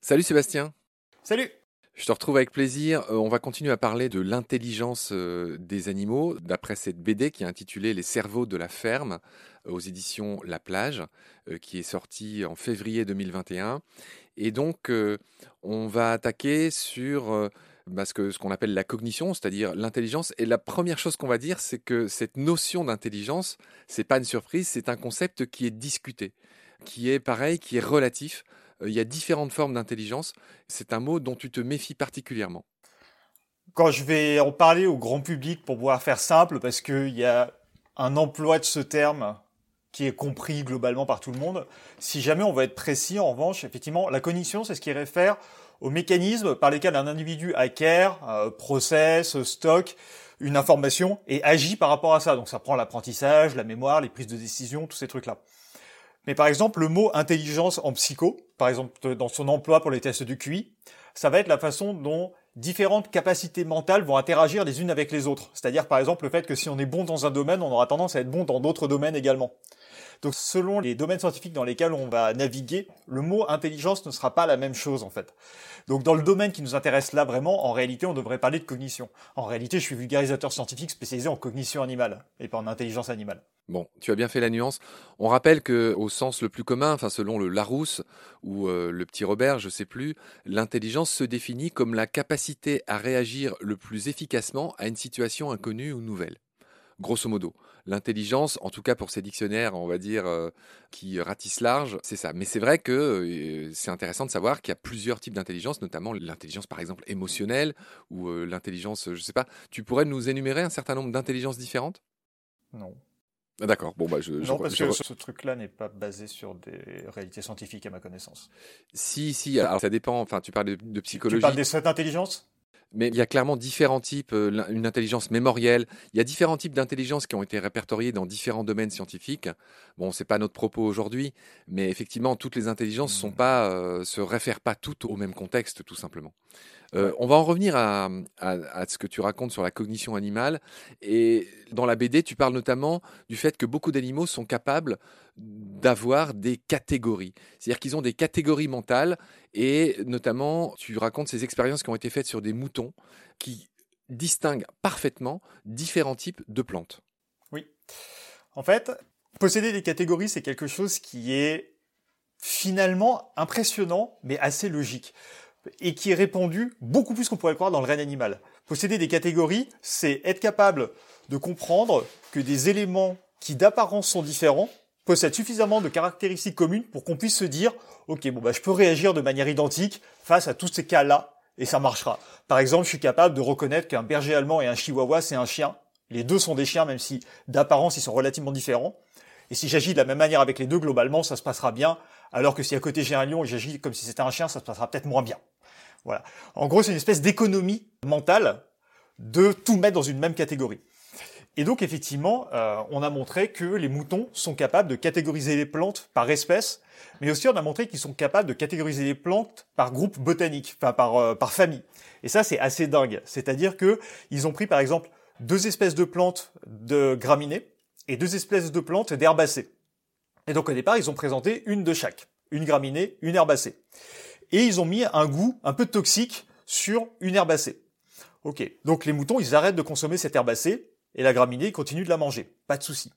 Salut Sébastien. Salut. Je te retrouve avec plaisir. Euh, on va continuer à parler de l'intelligence euh, des animaux d'après cette BD qui est intitulée Les cerveaux de la ferme euh, aux éditions La Plage, qui est sortie en février 2021. Et donc, on va attaquer sur bah, ce qu'on ce qu'on appelle la cognition, c'est-à-dire l'intelligence. Et la première chose qu'on va dire, c'est que cette notion d'intelligence, c'est pas une surprise, c'est un concept qui est discuté, qui est pareil, qui est relatif. Euh, il y a différentes formes d'intelligence. C'est un mot dont tu te méfies particulièrement. Quand je vais en parler au grand public pour pouvoir faire simple, parce qu'il y a un emploi de ce terme qui est compris globalement par tout le monde. Si jamais on veut être précis, en revanche, effectivement, la cognition, c'est ce qui réfère aux mécanismes par lesquels un individu acquiert, euh, processe, stocke une information et agit par rapport à ça. Donc ça prend l'apprentissage, la mémoire, les prises de décision, tous ces trucs-là. Mais par exemple, le mot intelligence en psycho, par exemple dans son emploi pour les tests du QI, ça va être la façon dont différentes capacités mentales vont interagir les unes avec les autres. C'est-à-dire par exemple le fait que si on est bon dans un domaine, on aura tendance à être bon dans d'autres domaines également. Donc selon les domaines scientifiques dans lesquels on va naviguer, le mot intelligence ne sera pas la même chose en fait. Donc dans le domaine qui nous intéresse là vraiment, en réalité on devrait parler de cognition. En réalité je suis vulgarisateur scientifique spécialisé en cognition animale et pas en intelligence animale. Bon, tu as bien fait la nuance. On rappelle que, au sens le plus commun, enfin selon le Larousse ou euh, le petit Robert, je sais plus, l'intelligence se définit comme la capacité à réagir le plus efficacement à une situation inconnue ou nouvelle. Grosso modo, l'intelligence, en tout cas pour ces dictionnaires, on va dire, euh, qui ratissent large, c'est ça. Mais c'est vrai que euh, c'est intéressant de savoir qu'il y a plusieurs types d'intelligence, notamment l'intelligence par exemple émotionnelle ou l'intelligence, je sais pas. Tu pourrais nous énumérer un certain nombre d'intelligences différentes? Non. Ah, d'accord. Bon, bah, je, non, parce que ce truc-là n'est pas basé sur des réalités scientifiques, à ma connaissance. Si, si. Alors, ça dépend. Enfin, tu parles de, psychologie. Tu parles des sept intelligences mais il y a clairement différents types, euh, une intelligence mémorielle, il y a différents types d'intelligence qui ont été répertoriés dans différents domaines scientifiques. Bon, c'est pas notre propos aujourd'hui, mais effectivement, toutes les intelligences sont hmm. pas, euh, se réfèrent pas toutes au même contexte, tout simplement. Euh, on va en revenir à, ce que tu racontes sur la cognition animale. Et dans la BD, tu parles notamment du fait que beaucoup d'animaux sont capables d'avoir des catégories. C'est-à-dire qu'ils ont des catégories mentales. Et notamment, tu racontes ces expériences qui ont été faites sur des moutons qui distinguent parfaitement différents types de plantes. Oui. En fait, posséder des catégories, c'est quelque chose qui est finalement impressionnant, mais assez logique et qui est répandu beaucoup plus qu'on pourrait le croire dans le règne animal. Posséder des catégories, c'est être capable de comprendre que des éléments qui d'apparence sont différents possèdent suffisamment de caractéristiques communes pour qu'on puisse se dire, ok, bon bah je peux réagir de manière identique face à tous ces cas-là et ça marchera. Par exemple, je suis capable de reconnaître qu'un berger allemand et un chihuahua c'est un chien. Les deux sont des chiens, même si d'apparence ils sont relativement différents. Et si j'agis de la même manière avec les deux, globalement, ça se passera bien. Alors que si à côté j'ai un lion et j'agis comme si c'était un chien, ça se passera peut-être moins bien. Voilà. En gros, c'est une espèce d'économie mentale de tout mettre dans une même catégorie. Et donc, effectivement, euh, on a montré que les moutons sont capables de catégoriser les plantes par espèce, mais aussi on a montré qu'ils sont capables de catégoriser les plantes par groupe botanique, enfin par, euh, par famille. Et ça, c'est assez dingue. C'est-à-dire que ils ont pris, par exemple, deux espèces de plantes de graminées et deux espèces de plantes d'herbacées. Et donc, au départ, ils ont présenté une de chaque. Une graminée, une herbacée et ils ont mis un goût un peu toxique sur une herbacée. Ok, donc les moutons, ils arrêtent de consommer cette herbacée et la graminée continue de la manger, pas de souci.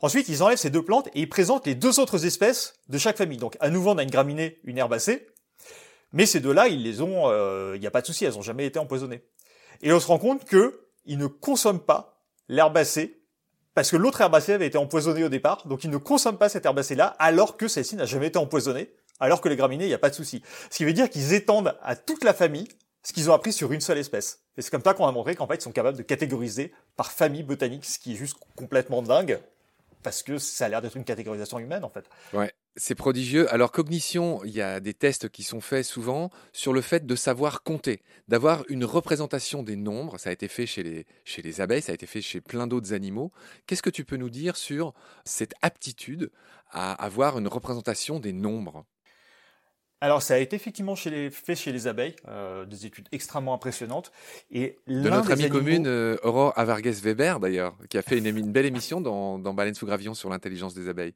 Ensuite, ils enlèvent ces deux plantes et ils présentent les deux autres espèces de chaque famille. Donc à nouveau, on a une graminée, une herbacée, mais ces deux-là, ils les ont, euh, il n'y a pas de souci, elles n'ont jamais été empoisonnées. Et on se rend compte que ils ne consomment pas l'herbacée parce que l'autre herbacée avait été empoisonnée au départ, donc ils ne consomment pas cette herbacée-là alors que celle-ci n'a jamais été empoisonnée alors que les graminées, il n'y a pas de souci. Ce qui veut dire qu'ils étendent à toute la famille ce qu'ils ont appris sur une seule espèce. Et c'est comme ça qu'on a montré qu'en fait, ils sont capables de catégoriser par famille botanique, ce qui est juste complètement dingue, parce que ça a l'air d'être une catégorisation humaine, en fait. Ouais. C'est prodigieux. Alors, cognition, il y a des tests qui sont faits souvent sur le fait de savoir compter, d'avoir une représentation des nombres. Ça a été fait chez les, chez les abeilles, ça a été fait chez plein d'autres animaux. Qu'est-ce que tu peux nous dire sur cette aptitude à avoir une représentation des nombres? Alors ça a été effectivement chez les, fait chez les abeilles, euh, des études extrêmement impressionnantes. Et de notre amie commune euh, Aurore Avargues Weber d'ailleurs, qui a fait une, belle émission dans, dans Baleine sous gravillon sur l'intelligence des abeilles.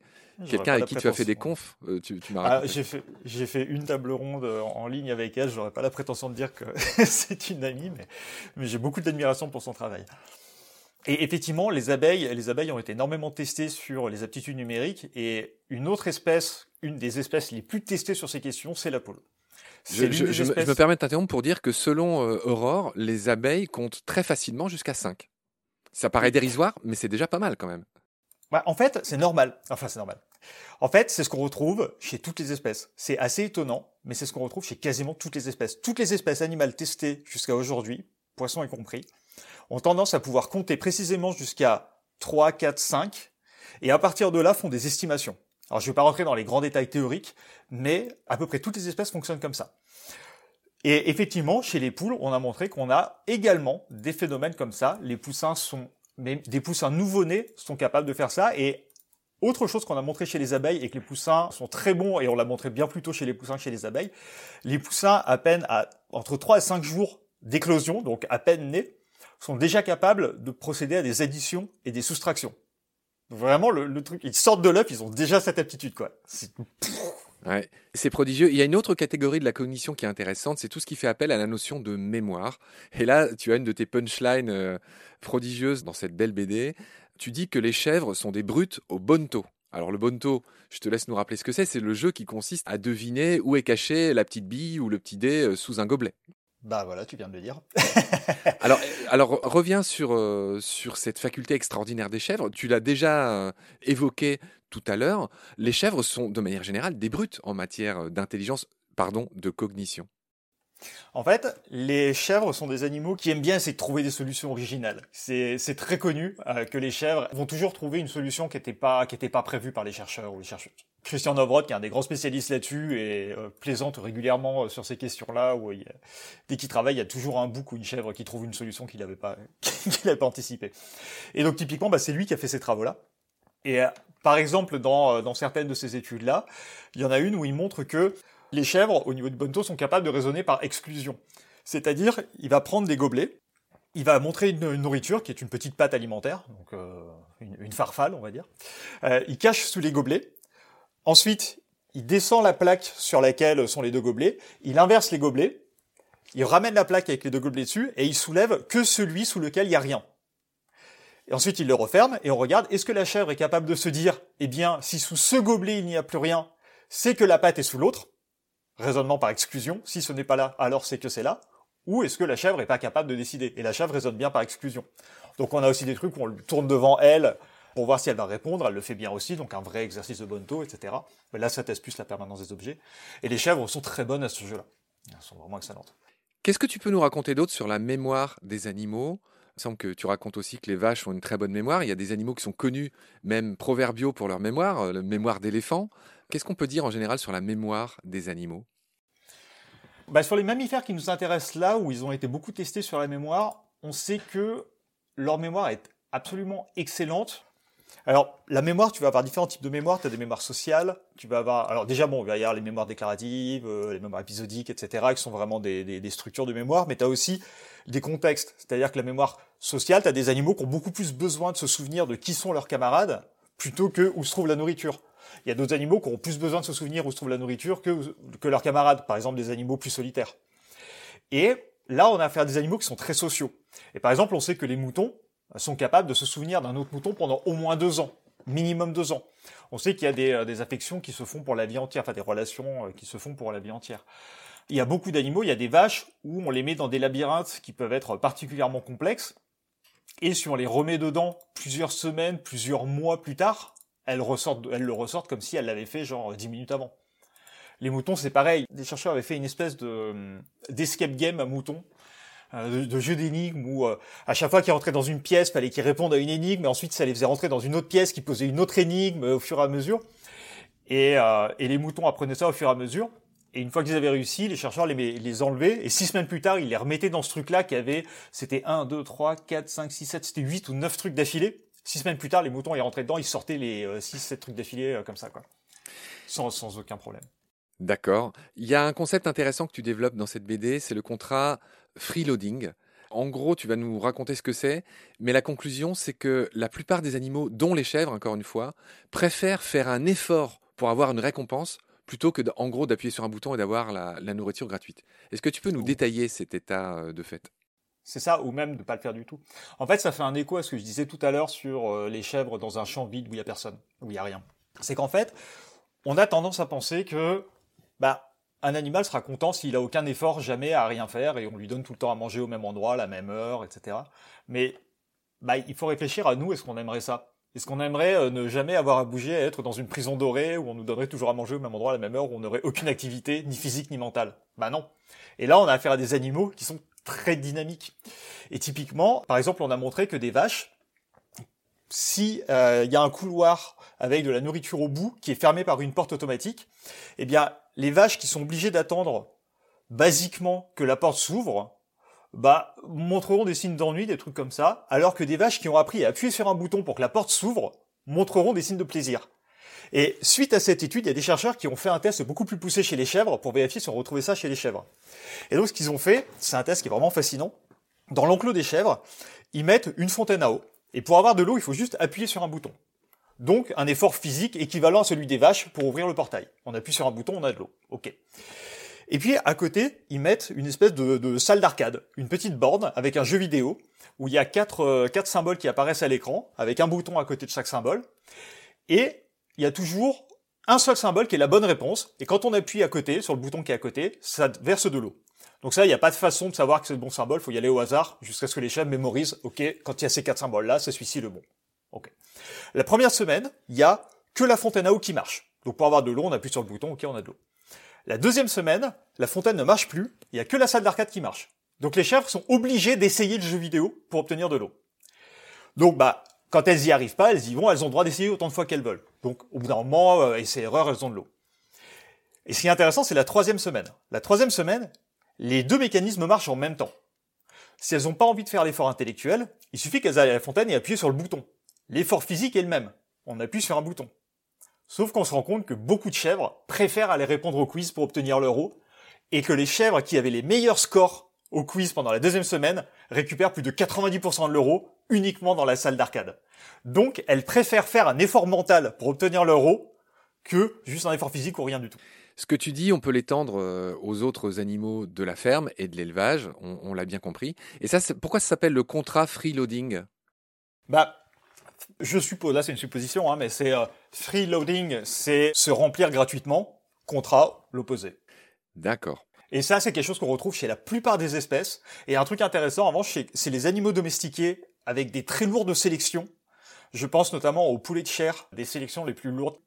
Quelqu'un avec qui tu as fait des confs, euh, tu, tu m'as ah, J'ai fait, fait une table ronde en ligne avec elle. J'aurais pas la prétention de dire que c'est une amie, mais, mais j'ai beaucoup d'admiration pour son travail. Et effectivement, les abeilles, les abeilles ont été énormément testées sur les aptitudes numériques et une autre espèce, une des espèces les plus testées sur ces questions, c'est la poule. Je, me permets de t'interrompre pour dire que selon euh, Aurore, les abeilles comptent très facilement jusqu'à 5. Ça paraît dérisoire, mais c'est déjà pas mal quand même. Bah, en fait, c'est normal. Enfin, c'est normal. En fait, c'est ce qu'on retrouve chez toutes les espèces. C'est assez étonnant, mais c'est ce qu'on retrouve chez quasiment toutes les espèces. Toutes les espèces animales testées jusqu'à aujourd'hui, poissons y compris, ont tendance à pouvoir compter précisément jusqu'à 3, 4, 5, et à partir de là font des estimations. Alors je ne vais pas rentrer dans les grands détails théoriques, mais à peu près toutes les espèces fonctionnent comme ça. Et effectivement, chez les poules, on a montré qu'on a également des phénomènes comme ça. Les poussins sont, mais des poussins nouveau-nés sont capables de faire ça. Et autre chose qu'on a montré chez les abeilles et que les poussins sont très bons, et on l'a montré bien plus tôt chez les poussins que chez les abeilles, les poussins à peine à entre 3 et 5 jours d'éclosion, donc à peine nés, sont déjà capables de procéder à des additions et des soustractions. vraiment, le, truc, ils sortent de l'œuf, ils ont déjà cette aptitude, quoi. C'est prodigieux. Il y a une autre catégorie de la cognition qui est intéressante, c'est tout ce qui fait appel à la notion de mémoire. Et là, tu as une de tes punchlines euh, prodigieuses dans cette belle BD. Tu dis que les chèvres sont des brutes au bonto. Alors le bonto, je te laisse nous rappeler ce que c'est. C'est le jeu qui consiste à deviner où est cachée la petite bille ou le petit dé euh, sous un gobelet. Bah voilà, tu viens de le dire. alors, reviens sur, euh, sur cette faculté extraordinaire des chèvres. Tu l'as déjà euh, évoqué tout à l'heure. Les chèvres sont de manière générale des brutes en matière d'intelligence, pardon, de cognition. En fait, les chèvres sont des animaux qui aiment bien essayer de trouver des solutions originales. C'est très connu euh, que les chèvres vont toujours trouver une solution qui n'était pas, qui pas prévue par les chercheurs ou les chercheuses. Christian Novrod, qui est un des grands spécialistes là-dessus, et euh, plaisante régulièrement euh, sur ces questions-là, où dès qu'il travaille, il y a toujours un bouc ou une chèvre qui trouve une solution qu'il n'avait pas, pas anticipée. Et donc typiquement, bah, c'est lui qui a fait ces travaux-là. Et par exemple, dans, dans certaines de ces études-là, il y en a une où il montre que les chèvres, au niveau du bonto, sont capables de raisonner par exclusion. C'est-à-dire, il va prendre des gobelets, il va montrer une, nourriture qui est une petite pâte alimentaire, donc euh, une, farfalle, on va dire. Euh, il cache sous les gobelets. Ensuite, il descend la plaque sur laquelle sont les deux gobelets. Il inverse les gobelets. Il ramène la plaque avec les deux gobelets dessus et il soulève que celui sous lequel il n'y a rien. Et ensuite, il le referme et on regarde, est-ce que la chèvre est capable de se dire, eh bien, si sous ce gobelet il n'y a plus rien, c'est que la pâte est sous l'autre? Raisonnement par exclusion, si ce n'est pas là, alors c'est que c'est là, ou est-ce que la chèvre est pas capable de décider? Et la chèvre raisonne bien par exclusion. Donc on a aussi des trucs où on lui tourne devant elle pour voir si elle va répondre, elle le fait bien aussi, donc un vrai exercice de bonto, etc. Mais là, ça teste plus la permanence des objets. Et les chèvres sont très bonnes à ce jeu-là. Elles sont vraiment excellentes. Qu'est-ce que tu peux nous raconter d'autre sur la mémoire des animaux? Il semble que tu racontes aussi que les vaches ont une très bonne mémoire. Il y a des animaux qui sont connus, même proverbiaux pour leur mémoire, euh, la mémoire d'éléphant. Qu'est-ce qu'on peut dire en général sur la mémoire des animaux? Bah, Sur les mammifères qui nous intéressent là, où ils ont été beaucoup testés sur la mémoire, on sait que leur mémoire est absolument excellente. Alors, la mémoire, tu vas avoir différents types de mémoire. Tu as des mémoires sociales, tu vas avoir... Alors déjà, bon, il va y avoir les mémoires déclaratives, euh, les mémoires épisodiques, etc., qui sont vraiment des, des, structures de mémoire, mais tu as aussi des contextes. C'est-à-dire que la mémoire sociale, tu as des animaux qui ont beaucoup plus besoin de se souvenir de qui sont leurs camarades, plutôt que où se trouve la nourriture. Il y a d'autres animaux qui ont plus besoin de se souvenir où se trouve la nourriture que, que leurs camarades, par exemple des animaux plus solitaires. Et là, on a affaire à des animaux qui sont très sociaux. Et par exemple, on sait que les moutons sont capables de se souvenir d'un autre mouton pendant au moins deux ans, minimum deux ans. On sait qu'il y a des, euh, affections qui se font pour la vie entière, enfin des relations euh, qui se font pour la vie entière. Il y a beaucoup d'animaux, il y a des vaches où on les met dans des labyrinthes qui peuvent être particulièrement complexes, et si on les remet dedans plusieurs semaines, plusieurs mois plus tard, elles, ressortent, elles le ressortent comme si elles l'avaient fait genre 10 minutes avant. Les moutons, c'est pareil. Des chercheurs avaient fait une espèce de euh, d'escape game à moutons, euh, de, jeu d'énigmes où euh, à chaque fois qu'ils rentraient dans une pièce, fallait qu'ils répondent à une énigme, et ensuite ça les faisait rentrer dans une autre pièce qui posait une autre énigme au fur et à mesure. Et, et les moutons apprenaient ça au fur et à mesure. Et une fois qu'ils avaient réussi, les chercheurs les, les enlevaient, et six semaines plus tard, ils les remettaient dans ce truc-là qui avait, c'était 1, 2, 3, 4, 5, 6, 7, c'était 8 ou 9 trucs d'affilée. Six semaines plus tard, les moutons, ils rentraient dedans, ils sortaient les 6, euh, 7 trucs d'affilée euh, comme ça, quoi. Sans, sans aucun problème. D'accord. Il y a un concept intéressant que tu développes dans cette BD, c'est le contrat freeloading. En gros, tu vas nous raconter ce que c'est, mais la conclusion, c'est que la plupart des animaux, dont les chèvres, encore une fois, préfèrent faire un effort pour avoir une récompense plutôt que, en gros, d'appuyer sur un bouton et d'avoir la, nourriture gratuite. Est-ce que tu peux nous détailler cet état euh, de fait? C'est ça, ou même de ne pas le faire du tout. En fait, ça fait un écho à ce que je disais tout à l'heure sur euh, les chèvres dans un champ vide où il n'y a personne, où il n'y a rien. C'est qu'en fait, on a tendance à penser que bah, un animal sera content s'il a aucun effort jamais à rien faire et on lui donne tout le temps à manger au même endroit, la même heure, etc. Mais bah, il faut réfléchir à nous, est-ce qu'on aimerait ça? Est-ce qu'on aimerait euh, ne jamais avoir à bouger, à être dans une prison dorée où on nous donnerait toujours à manger au même endroit, à la même heure, où on n'aurait aucune activité, ni physique ni mentale? Bah non. Et là, on a affaire à des animaux qui sont très dynamiques. Et typiquement, par exemple, on a montré que des vaches, si euh, il y a un couloir avec de la nourriture au bout qui est fermé par une porte automatique, eh bien les vaches qui sont obligées d'attendre basiquement que la porte s'ouvre, bah, montreront des signes d'ennui, des trucs comme ça, alors que des vaches qui ont appris à appuyer sur un bouton pour que la porte s'ouvre montreront des signes de plaisir. Et suite à cette étude, il y a des chercheurs qui ont fait un test beaucoup plus poussé chez les chèvres pour vérifier si on retrouvait ça chez les chèvres. Et donc ce qu'ils ont fait, c'est un test qui est vraiment fascinant. Dans l'enclos des chèvres, ils mettent une fontaine à eau. Et pour avoir de l'eau, il faut juste appuyer sur un bouton. Donc un effort physique équivalent à celui des vaches pour ouvrir le portail. On appuie sur un bouton, on a de l'eau. Ok. Et puis à côté, ils mettent une espèce de, salle d'arcade, une petite borne avec un jeu vidéo où il y a quatre, euh, quatre symboles qui apparaissent à l'écran avec un bouton à côté de chaque symbole. Et il y a toujours un seul symbole qui est la bonne réponse. Et quand on appuie à côté, sur le bouton qui est à côté, ça verse de l'eau. Donc ça, il n'y a pas de façon de savoir que c'est le bon symbole, il faut y aller au hasard jusqu'à ce que les chefs mémorisent, ok, quand il y a ces quatre symboles-là, c'est celui-ci le bon. Ok. La première semaine, il y a que la fontaine à eau qui marche. Donc pour avoir de l'eau, on appuie sur le bouton, ok, on a de l'eau. La deuxième semaine, la fontaine ne marche plus, il y a que la salle d'arcade qui marche. Donc les chèvres sont obligés d'essayer le jeu vidéo pour obtenir de l'eau. Donc bah, quand elles y arrivent pas, elles y vont, elles ont le droit d'essayer autant de fois qu'elles veulent. Donc au bout d'un moment, euh, c'est erreur, elles ont de l'eau. Et ce qui est intéressant, c'est la troisième semaine. La troisième semaine, les deux mécanismes marchent en même temps. Si elles n'ont pas envie de faire l'effort intellectuel, il suffit qu'elles aillent à la fontaine et appuyer sur le bouton. L'effort physique est le même. On appuie sur un bouton. Sauf qu'on se rend compte que beaucoup de chèvres préfèrent aller répondre au quiz pour obtenir l'euro, et que les chèvres qui avaient les meilleurs scores au quiz pendant la deuxième semaine récupèrent plus de 90% de l'euro uniquement dans la salle d'arcade. Donc, elles préfèrent faire un effort mental pour obtenir l'euro que juste un effort physique ou rien du tout. Ce que tu dis, on peut l'étendre euh, aux autres animaux de la ferme et de l'élevage, on, l'a bien compris. Et ça, pourquoi ça s'appelle le contrat freeloading? Bah, je suppose, là c'est une supposition, hein, mais c'est euh, free loading, c'est se remplir gratuitement, contrat l'opposé. D'accord. Et ça, c'est quelque chose qu'on retrouve chez la plupart des espèces. Et un truc intéressant, en revanche, c'est les animaux domestiqués avec des très lourdes sélections. Je pense notamment aux poulets de chair, des sélections les plus lourdes.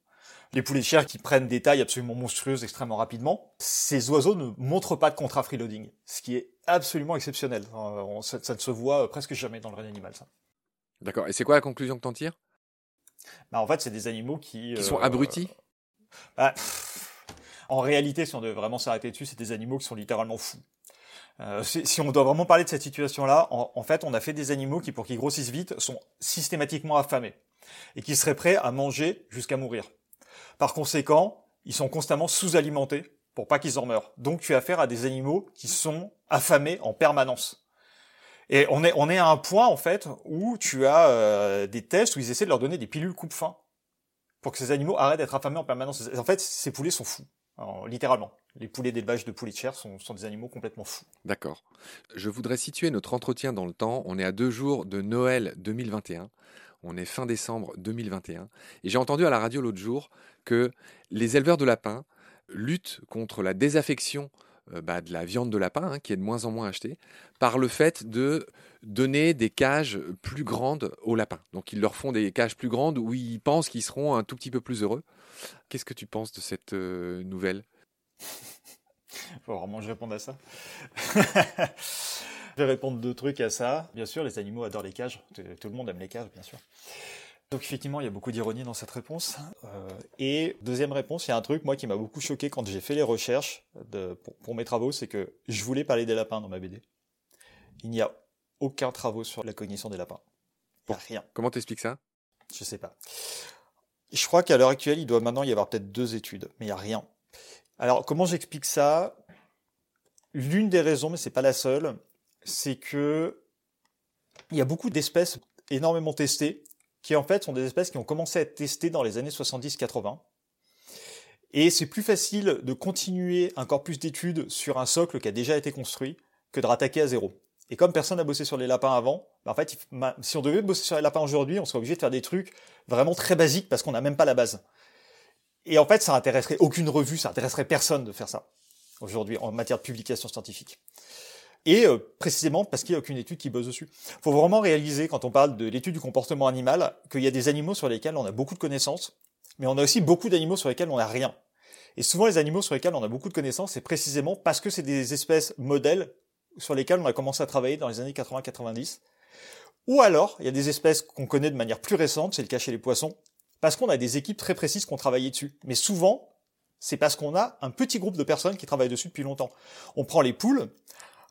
Les poulets de chair qui prennent des tailles absolument monstrueuses extrêmement rapidement. Ces oiseaux ne montrent pas de contrat freeloading, ce qui est absolument exceptionnel. Euh, ça, ne se voit presque jamais dans le règne animal, ça. D'accord. Et c'est quoi la conclusion que t'en tires? Bah, En fait, c'est des animaux qui... Qui sont euh, abrutis bah, En réalité, si on devait vraiment s'arrêter dessus, c'est des animaux qui sont littéralement fous. Euh, si, on doit vraiment parler de cette situation-là, en, fait, on a fait des animaux qui, pour qu'ils grossissent vite, sont systématiquement affamés et qui seraient prêts à manger jusqu'à mourir. Par conséquent, ils sont constamment sous-alimentés pour pas qu'ils en meurent. Donc, tu as affaire à des animaux qui sont affamés en permanence. Et on est, à un point, en fait, où tu as euh, des tests où ils essaient de leur donner des pilules coupe-faim pour que ces animaux arrêtent d'être affamés en permanence. En fait, ces poulets sont fous, littéralement. Les poulets d'élevage de poulets de chair sont, sont des animaux complètement fous. D'accord. Je voudrais situer notre entretien dans le temps. On est à deux jours de Noël 2021. On est fin décembre 2021. Et j'ai entendu à la radio l'autre jour que les éleveurs de lapins luttent contre la désaffection euh, bah, de la viande de lapin, hein, qui est de moins en moins achetée, par le fait de donner des cages plus grandes aux lapins. Donc ils leur font des cages plus grandes où ils pensent qu'ils seront un tout petit peu plus heureux. Qu'est-ce que tu penses de cette euh, nouvelle? Faut vraiment que je réponde à ça. je vais répondre deux trucs à ça. Bien sûr, les animaux adorent les cages. Tout le monde aime les cages, bien sûr. Donc effectivement, il y a beaucoup d'ironie dans cette réponse. Euh, et deuxième réponse, il y a un truc moi qui m'a beaucoup choqué quand j'ai fait les recherches pour, mes travaux, c'est que je voulais parler des lapins dans ma BD. Il n'y a aucun travaux sur la cognition des lapins. rien. Comment t'expliques ça? Je sais pas. Je crois qu'à l'heure actuelle, il doit maintenant y avoir peut-être deux études, mais il n'y a rien. Alors, comment j'explique ça? L'une des raisons, mais c'est pas la seule, c'est que il y a beaucoup d'espèces énormément testées qui en fait sont des espèces qui ont commencé à être testées dans les années 70-80. Et c'est plus facile de continuer un corpus d'études sur un socle qui a déjà été construit que de rattaquer à zéro. Et comme personne n'a bossé sur les lapins avant, bah, en fait, si on devait bosser sur les lapins aujourd'hui, on serait obligé de faire des trucs vraiment très basiques parce qu'on n'a même pas la base. Et en fait, ça intéresserait aucune revue, ça intéresserait personne de faire ça aujourd'hui en matière de publication scientifique. Et euh, précisément parce qu'il n'y a aucune étude qui bosse dessus. Il faut vraiment réaliser, quand on parle de l'étude du comportement animal, qu'il y a des animaux sur lesquels on a beaucoup de connaissances, mais on a aussi beaucoup d'animaux sur lesquels on n'a rien. Et souvent, les animaux sur lesquels on a beaucoup de connaissances, c'est précisément parce que c'est des espèces modèles sur lesquelles on a commencé à travailler dans les années 80-90. Ou alors, il y a des espèces qu'on connaît de manière plus récente, c'est le cas chez les poissons, parce qu'on a des équipes très précises qui ont travaillé dessus. Mais souvent, c'est parce qu'on a un petit groupe de personnes qui travaillent dessus depuis longtemps. On prend les poules,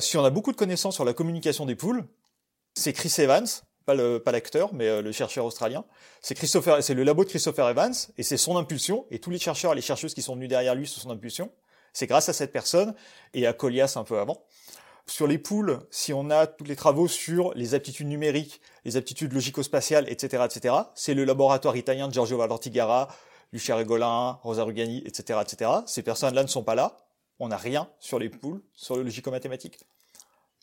si on a beaucoup de connaissances sur la communication des poules, c'est Chris Evans, pas le pas l'acteur, mais euh, le chercheur australien. C'est Christopher, c'est le labo de Christopher Evans et c'est son impulsion. Et tous les chercheurs et les chercheuses qui sont venus derrière lui, sous son impulsion. C'est grâce à cette personne et à Collias un peu avant. Sur les poules, si on a tous les travaux sur les aptitudes numériques, les aptitudes logico-spatiales, etc., etc., c'est le laboratoire italien de Giorgio Valortigara, Lucia Regolin, Rosa Rugani, etc., etc. Ces personnes-là ne sont pas là on n'a rien sur les poules, sur le logico-mathématique.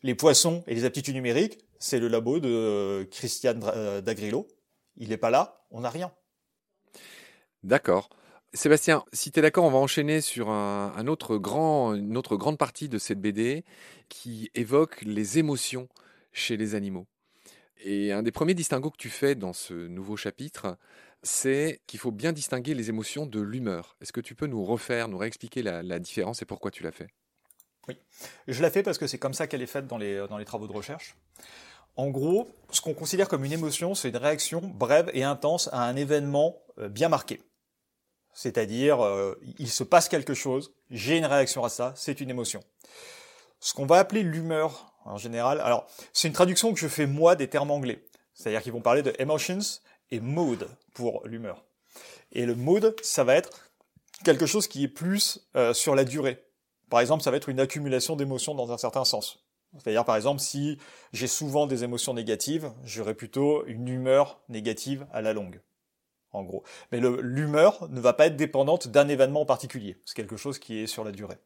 Les poissons et les aptitudes numériques, c'est le labo de Christian euh, Dagrillo. Il n'est pas là, on n'a rien. D'accord. Sébastien, si tu es d'accord, on va enchaîner sur un, autre grand, une autre grande partie de cette BD qui évoque les émotions chez les animaux. Et un des premiers distinguos que tu fais dans ce nouveau chapitre, c'est qu'il faut bien distinguer les émotions de l'humeur. Est-ce que tu peux nous refaire, nous réexpliquer la, différence et pourquoi tu l'as fait? Oui, je l'ai fait parce que c'est comme ça qu'elle est faite dans les, dans les travaux de recherche. En gros, ce qu'on considère comme une émotion, c'est une réaction brève et intense à un événement euh, bien marqué. C'est-à-dire, euh, il se passe quelque chose, j'ai une réaction à ça, c'est une émotion. Ce qu'on va appeler l'humeur, en général, alors c'est une traduction que je fais moi des termes anglais. C'est-à-dire qu'ils vont parler de emotions et mood pour l'humeur. Et le mood, ça va être quelque chose qui est plus euh, sur la durée. Par exemple, ça va être une accumulation d'émotions dans un certain sens. C'est-à-dire, par exemple, si j'ai souvent des émotions négatives, j'aurai plutôt une humeur négative à la longue. En gros. Mais l'humeur ne va pas être dépendante d'un événement en particulier. C'est quelque chose qui est sur la durée.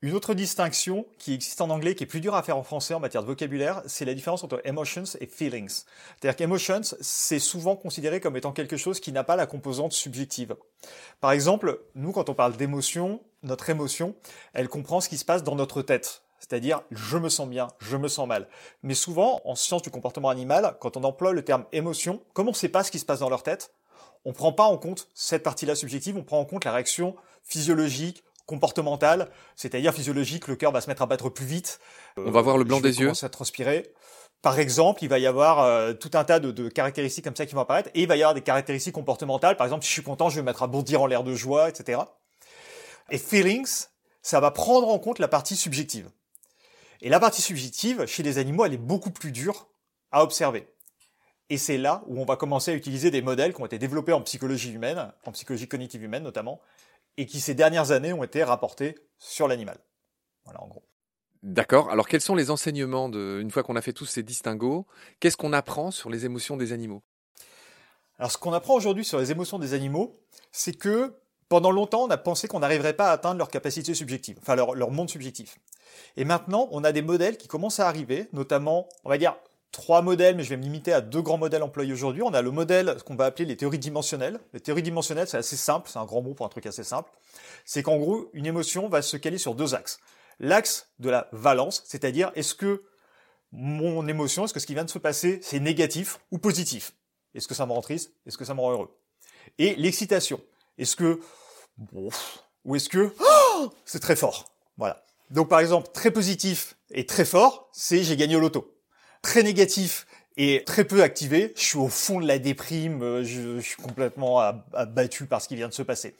Une autre distinction qui existe en anglais, qui est plus dure à faire en français en matière de vocabulaire, c'est la différence entre emotions et feelings. C'est-à-dire qu'emotions, c'est souvent considéré comme étant quelque chose qui n'a pas la composante subjective. Par exemple, nous, quand on parle d'émotion, notre émotion, elle comprend ce qui se passe dans notre tête. C'est-à-dire, je me sens bien, je me sens mal. Mais souvent, en sciences du comportement animal, quand on emploie le terme émotion, comme on ne sait pas ce qui se passe dans leur tête, on ne prend pas en compte cette partie-là subjective, on prend en compte la réaction physiologique, comportementale, c'est-à-dire physiologique, le cœur va se mettre à battre plus vite. On va voir le blanc des yeux. à transpirer. Par exemple, il va y avoir euh, tout un tas de, caractéristiques comme ça qui vont apparaître, et il va y avoir des caractéristiques comportementales. Par exemple, si je suis content, je vais me mettre à bondir en l'air de joie, etc. Et feelings, ça va prendre en compte la partie subjective. Et la partie subjective, chez les animaux, elle est beaucoup plus dure à observer. Et c'est là où on va commencer à utiliser des modèles qui ont été développés en psychologie humaine, en psychologie cognitive humaine notamment, et qui ces dernières années ont été rapportés sur l'animal. Voilà en gros. D'accord. Alors quels sont les enseignements de, une fois qu'on a fait tous ces distinguos, qu'est-ce qu'on apprend sur les émotions des animaux? Alors ce qu'on apprend aujourd'hui sur les émotions des animaux, c'est que pendant longtemps, on a pensé qu'on n'arriverait pas à atteindre leur capacité subjective, enfin leur, leur monde subjectif. Et maintenant, on a des modèles qui commencent à arriver, notamment, on va dire, trois modèles, mais je vais me limiter à deux grands modèles employés aujourd'hui. On a le modèle, ce qu'on va appeler les théories dimensionnelles. Les théories dimensionnelles, c'est assez simple, c'est un grand mot pour un truc assez simple. C'est qu'en gros, une émotion va se caler sur deux axes. L'axe de la valence, c'est-à-dire est-ce que mon émotion, est-ce que ce qui vient de se passer, c'est négatif ou positif? Est-ce que ça me rend triste? Est-ce que ça me rend heureux? Et l'excitation, est-ce que... Ou est-ce que... Oh, c'est très fort. Voilà. Donc par exemple, très positif et très fort, c'est j'ai gagné au loto très négatif et très peu activé, je suis au fond de la déprime, euh, je, suis complètement abattu par ce qui vient de se passer.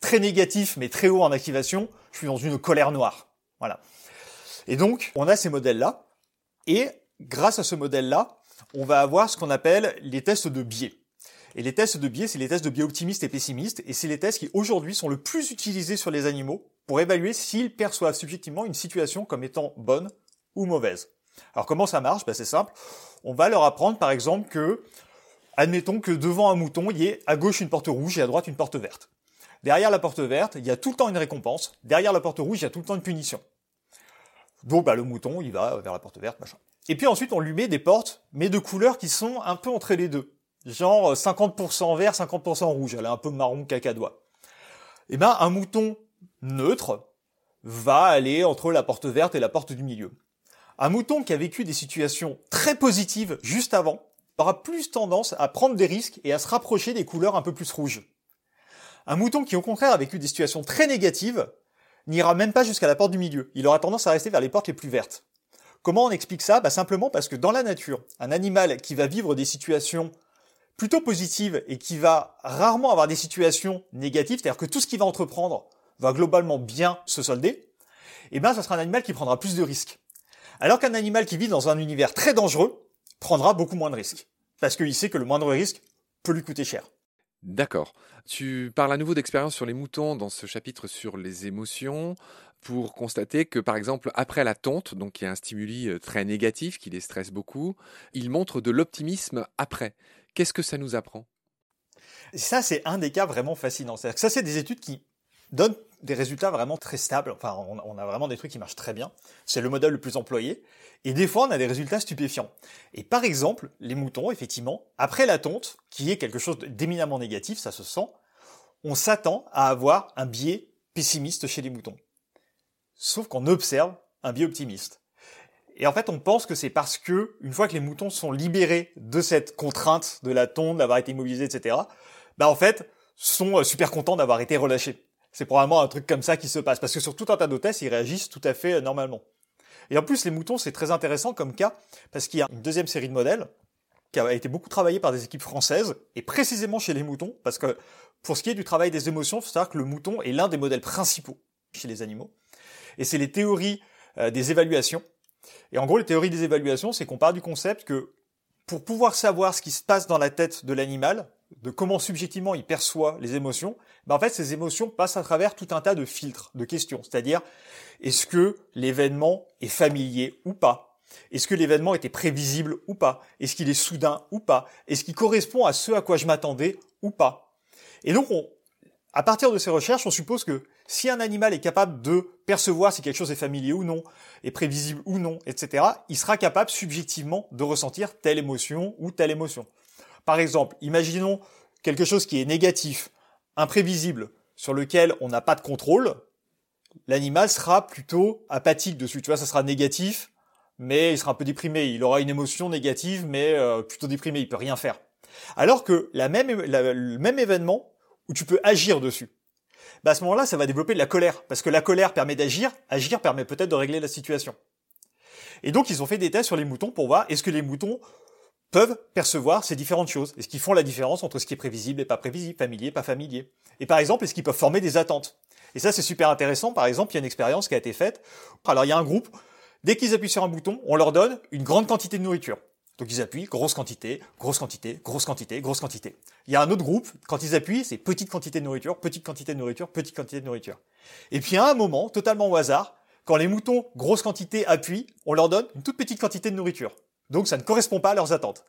Très négatif mais très haut en activation, je suis dans une colère noire. Voilà. Et donc, on a ces modèles-là, et grâce à ce modèle-là, on va avoir ce qu'on appelle les tests de biais. Et les tests de biais, c'est les tests de biais optimistes et pessimistes, et c'est les tests qui aujourd'hui sont le plus utilisés sur les animaux pour évaluer s'ils perçoivent subjectivement une situation comme étant bonne ou mauvaise. Alors comment ça marche? Ben, C'est simple. On va leur apprendre par exemple que, admettons que devant un mouton, il y ait à gauche une porte rouge et à droite une porte verte. Derrière la porte verte, il y a tout le temps une récompense. Derrière la porte rouge, il y a tout le temps une punition. Donc bah, le mouton, il va vers la porte verte, machin. Et puis ensuite, on lui met des portes, mais de couleurs qui sont un peu entre les deux. Genre 50% vert, 50% rouge. Elle est un peu marron cacadois. Et eh ben, un mouton neutre va aller entre la porte verte et la porte du milieu. Un mouton qui a vécu des situations très positives juste avant aura plus tendance à prendre des risques et à se rapprocher des couleurs un peu plus rouges. Un mouton qui au contraire a vécu des situations très négatives n'ira même pas jusqu'à la porte du milieu. Il aura tendance à rester vers les portes les plus vertes. Comment on explique ça? Bah Simplement parce que dans la nature, un animal qui va vivre des situations plutôt positives et qui va rarement avoir des situations négatives, c'est-à-dire que tout ce qu'il va entreprendre va globalement bien se solder, eh ben, ça sera un animal qui prendra plus de risques. Alors qu'un animal qui vit dans un univers très dangereux prendra beaucoup moins de risques. Parce qu'il sait que le moindre risque peut lui coûter cher. D'accord. Tu parles à nouveau d'expérience sur les moutons dans ce chapitre sur les émotions pour constater que, par exemple, après la tonte, donc qui est un stimuli euh, très négatif qui les stresse beaucoup, ils montrent de l'optimisme après. Qu'est-ce que ça nous apprend? Ça, c'est un des cas vraiment fascinants. C'est-à-dire que ça, c'est des études qui donnent des résultats vraiment très stables. Enfin, on a vraiment des trucs qui marchent très bien. C'est le modèle le plus employé. Et des fois, on a des résultats stupéfiants. Et par exemple, les moutons, effectivement, après la tonte, qui est quelque chose d'éminemment négatif, ça se sent, on s'attend à avoir un biais pessimiste chez les moutons. Sauf qu'on observe un biais optimiste. Et en fait, on pense que c'est parce que, une fois que les moutons sont libérés de cette contrainte de la tonte, d'avoir été immobilisés, etc., bah en fait, sont euh, super contents d'avoir été relâchés. C'est probablement un truc comme ça qui se passe, parce que sur tout un tas d'hôtesses, ils réagissent tout à fait euh, normalement. Et en plus, les moutons, c'est très intéressant comme cas, parce qu'il y a une deuxième série de modèles qui a été beaucoup travaillée par des équipes françaises, et précisément chez les moutons, parce que pour ce qui est du travail des émotions, il faut savoir que le mouton est l'un des modèles principaux chez les animaux. Et c'est les théories euh, des évaluations. Et en gros, les théories des évaluations, c'est qu'on part du concept que pour pouvoir savoir ce qui se passe dans la tête de l'animal, de comment subjectivement il perçoit les émotions, ben en fait ces émotions passent à travers tout un tas de filtres, de questions. C'est-à-dire, est-ce que l'événement est familier ou pas? Est-ce que l'événement était prévisible ou pas? Est-ce qu'il est soudain ou pas? Est-ce qu'il correspond à ce à quoi je m'attendais ou pas? Et donc, on, à partir de ces recherches, on suppose que si un animal est capable de percevoir si quelque chose est familier ou non, est prévisible ou non, etc., il sera capable subjectivement de ressentir telle émotion ou telle émotion. Par exemple, imaginons quelque chose qui est négatif, imprévisible, sur lequel on n'a pas de contrôle, l'animal sera plutôt apathique dessus. Tu vois, ça sera négatif, mais il sera un peu déprimé. Il aura une émotion négative, mais euh, plutôt déprimé. Il peut rien faire. Alors que la même, le même événement où tu peux agir dessus, bah à ce moment-là, ça va développer de la colère, parce que la colère permet d'agir. Agir permet peut-être de régler la situation. Et donc, ils ont fait des tests sur les moutons pour voir est-ce que les moutons peuvent percevoir ces différentes choses. Est-ce qu'ils font la différence entre ce qui est prévisible et pas prévisible, familier, pas familier? Et par exemple, est-ce qu'ils peuvent former des attentes? Et ça, c'est super intéressant. Par exemple, il y a une expérience qui a été faite. Alors, il y a un groupe, dès qu'ils appuient sur un bouton, on leur donne une grande quantité de nourriture. Donc ils appuient, grosse quantité, grosse quantité, grosse quantité, grosse quantité. Il y a un autre groupe, quand ils appuient, c'est petite quantité de nourriture, petite quantité de nourriture, petite quantité de nourriture. Et puis à un moment, totalement au hasard, quand les moutons, grosse quantité, appuient, on leur donne une toute petite quantité de nourriture. Donc ça ne correspond pas à leurs attentes.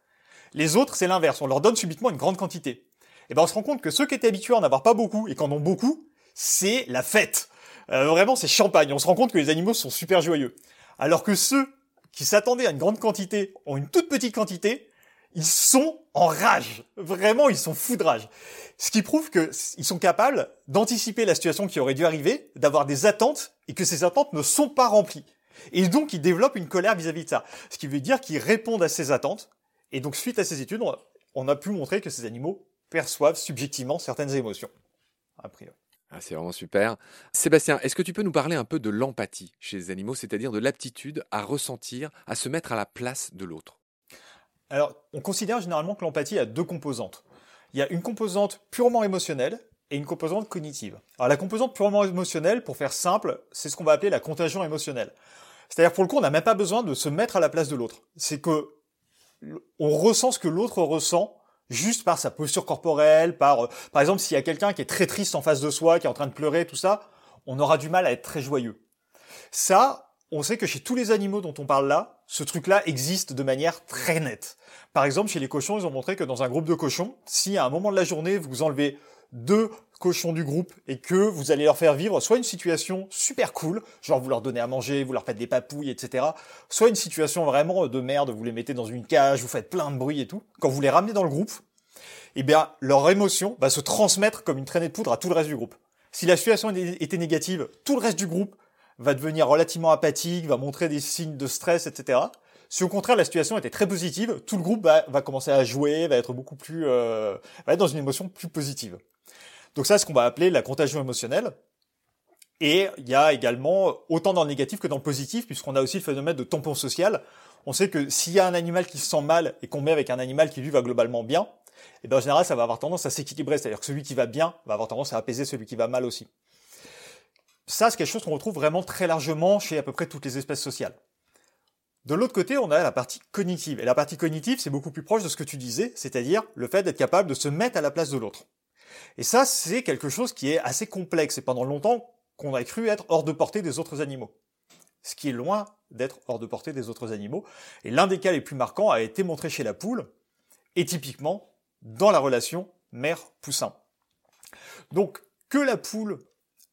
Les autres, c'est l'inverse. On leur donne subitement une grande quantité. Et eh ben on se rend compte que ceux qui étaient habitués à en avoir pas beaucoup et qui en ont beaucoup, c'est la fête. Euh, vraiment, c'est champagne. On se rend compte que les animaux sont super joyeux. Alors que ceux qui s'attendaient à une grande quantité ont une toute petite quantité, ils sont en rage. Vraiment, ils sont fous de rage. Ce qui prouve qu'ils sont capables d'anticiper la situation qui aurait dû arriver, d'avoir des attentes et que ces attentes ne sont pas remplies. Et donc, ils développent une colère vis-à-vis de ça. Ce qui veut dire qu'ils répondent à ces attentes. Et donc, suite à ces études, on a pu montrer que ces animaux perçoivent subjectivement certaines émotions. A priori. Ah, c'est vraiment super. Sébastien, est-ce que tu peux nous parler un peu de l'empathie chez les animaux, c'est-à-dire de l'aptitude à ressentir, à se mettre à la place de l'autre? Alors, on considère généralement que l'empathie a deux composantes. Il y a une composante purement émotionnelle et une composante cognitive. Alors la composante purement émotionnelle, pour faire simple, c'est ce qu'on va appeler la contagion émotionnelle. C'est-à-dire pour le coup, on n'a même pas besoin de se mettre à la place de l'autre. C'est que on ressent ce que l'autre ressent juste par sa posture corporelle, par euh, par exemple s'il y a quelqu'un qui est très triste en face de soi, qui est en train de pleurer, tout ça, on aura du mal à être très joyeux. Ça, on sait que chez tous les animaux dont on parle là, ce truc-là existe de manière très nette. Par exemple, chez les cochons, ils ont montré que dans un groupe de cochons, si à un moment de la journée, vous enlevez deux cochons du groupe et que vous allez leur faire vivre soit une situation super cool, genre vous leur donnez à manger, vous leur faites des papouilles, etc. Soit une situation vraiment de merde, vous les mettez dans une cage, vous faites plein de bruit et tout. Quand vous les ramenez dans le groupe, eh bien, leur émotion va se transmettre comme une traînée de poudre à tout le reste du groupe. Si la situation était négative, tout le reste du groupe va devenir relativement apathique, va montrer des signes de stress, etc. Si au contraire la situation était très positive, tout le groupe va, commencer à jouer, va être beaucoup plus, euh, va être dans une émotion plus positive. Donc ça, c'est ce qu'on va appeler la contagion émotionnelle. Et il y a également autant dans le négatif que dans le positif, puisqu'on a aussi le phénomène de tampon social. On sait que s'il y a un animal qui se sent mal et qu'on met avec un animal qui lui va globalement bien, et eh bien en général, ça va avoir tendance à s'équilibrer. C'est-à-dire que celui qui va bien va avoir tendance à apaiser celui qui va mal aussi. Ça, c'est quelque chose qu'on retrouve vraiment très largement chez à peu près toutes les espèces sociales. De l'autre côté, on a la partie cognitive. Et la partie cognitive, c'est beaucoup plus proche de ce que tu disais, c'est-à-dire le fait d'être capable de se mettre à la place de l'autre. Et ça, c'est quelque chose qui est assez complexe et pendant longtemps qu'on a cru être hors de portée des autres animaux. Ce qui est loin d'être hors de portée des autres animaux. Et l'un des cas les plus marquants a été montré chez la poule, et typiquement dans la relation mère-poussin. Donc, que la poule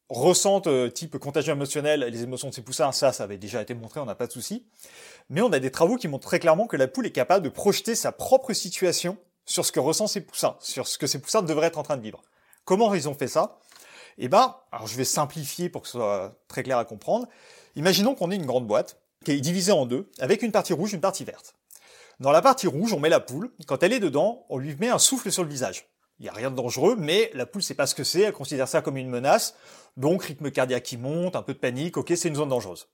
ressente euh, type contagion émotionnelle les émotions de ses poussins, ça, ça avait déjà été montré, on n'a pas de souci. Mais on a des travaux qui montrent très clairement que la poule est capable de projeter sa propre situation sur ce que ressent ses poussins, sur ce que ses poussins devraient être en train de vivre. Comment ils ont fait ça? Eh ben, alors je vais simplifier pour que ce soit très clair à comprendre. Imaginons qu'on ait une grande boîte qui est divisée en deux, avec une partie rouge, une partie verte. Dans la partie rouge, on met la poule. Quand elle est dedans, on lui met un souffle sur le visage. Il n'y a rien de dangereux, mais la poule sait pas ce que c'est, elle considère ça comme une menace. Donc rythme cardiaque qui monte, un peu de panique, ok, c'est une zone dangereuse.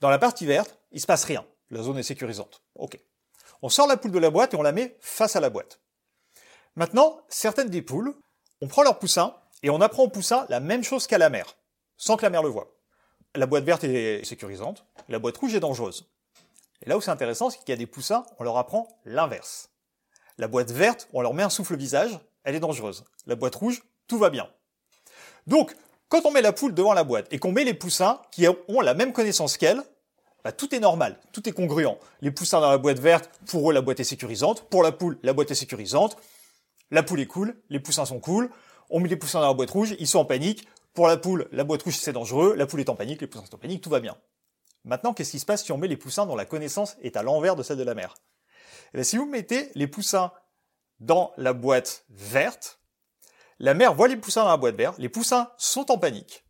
Dans la partie verte, il se passe rien. La zone est sécurisante. Ok. On sort la poule de la boîte et on la met face à la boîte. Maintenant, certaines des poules, on prend leur poussin et on apprend au poussin la même chose qu'à la mère, sans que la mère le voie. La boîte verte est sécurisante, la boîte rouge est dangereuse. Et là où c'est intéressant, c'est qu'il y a des poussins, on leur apprend l'inverse. La boîte verte, on leur met un souffle au visage, elle est dangereuse. La boîte rouge, tout va bien. Donc, quand on met la poule devant la boîte et qu'on met les poussins qui ont la même connaissance qu'elle, bah, tout est normal, tout est congruent. Les poussins dans la boîte verte, pour eux, la boîte est sécurisante. Pour la poule, la boîte est sécurisante. La poule est cool, les poussins sont cool. On met les poussins dans la boîte rouge, ils sont en panique. Pour la poule, la boîte rouge c'est dangereux, la poule est en panique, les poussins sont en panique, tout va bien. Maintenant, qu'est-ce qui se passe si on met les poussins dont la connaissance est à l'envers de celle de la mère eh Si vous mettez les poussins dans la boîte verte, la mère voit les poussins dans la boîte verte, les poussins sont en panique.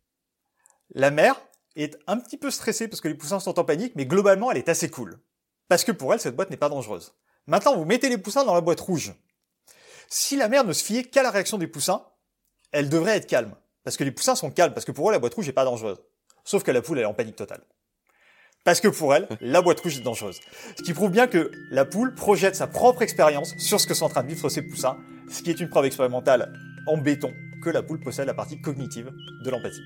La mère est un petit peu stressée parce que les poussins sont en panique, mais globalement, elle est assez cool. Parce que pour elle, cette boîte n'est pas dangereuse. Maintenant, vous mettez les poussins dans la boîte rouge. Si la mère ne se fiait qu'à la réaction des poussins, elle devrait être calme. Parce que les poussins sont calmes, parce que pour eux, la boîte rouge n'est pas dangereuse. Sauf que la poule, elle est en panique totale. Parce que pour elle, la boîte rouge est dangereuse. Ce qui prouve bien que la poule projette sa propre expérience sur ce que sont en train de vivre ses poussins, ce qui est une preuve expérimentale en béton que la poule possède la partie cognitive de l'empathie.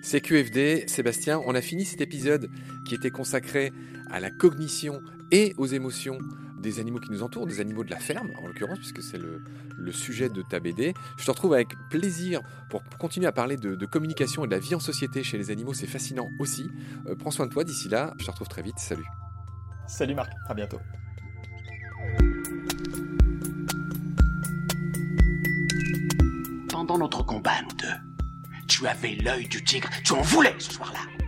C'est QFD, Sébastien, on a fini cet épisode qui était consacré à la cognition et aux émotions des animaux qui nous entourent, des animaux de la ferme en l'occurrence, puisque c'est le, sujet de ta BD. Je te retrouve avec plaisir pour continuer à parler de, communication et de la vie en société chez les animaux, c'est fascinant aussi. Euh, prends soin de toi d'ici là, je te retrouve très vite, salut. Salut Marc, à bientôt. Pendant notre combat, nous deux, tu avais l'œil du tigre, tu en voulais ce soir-là.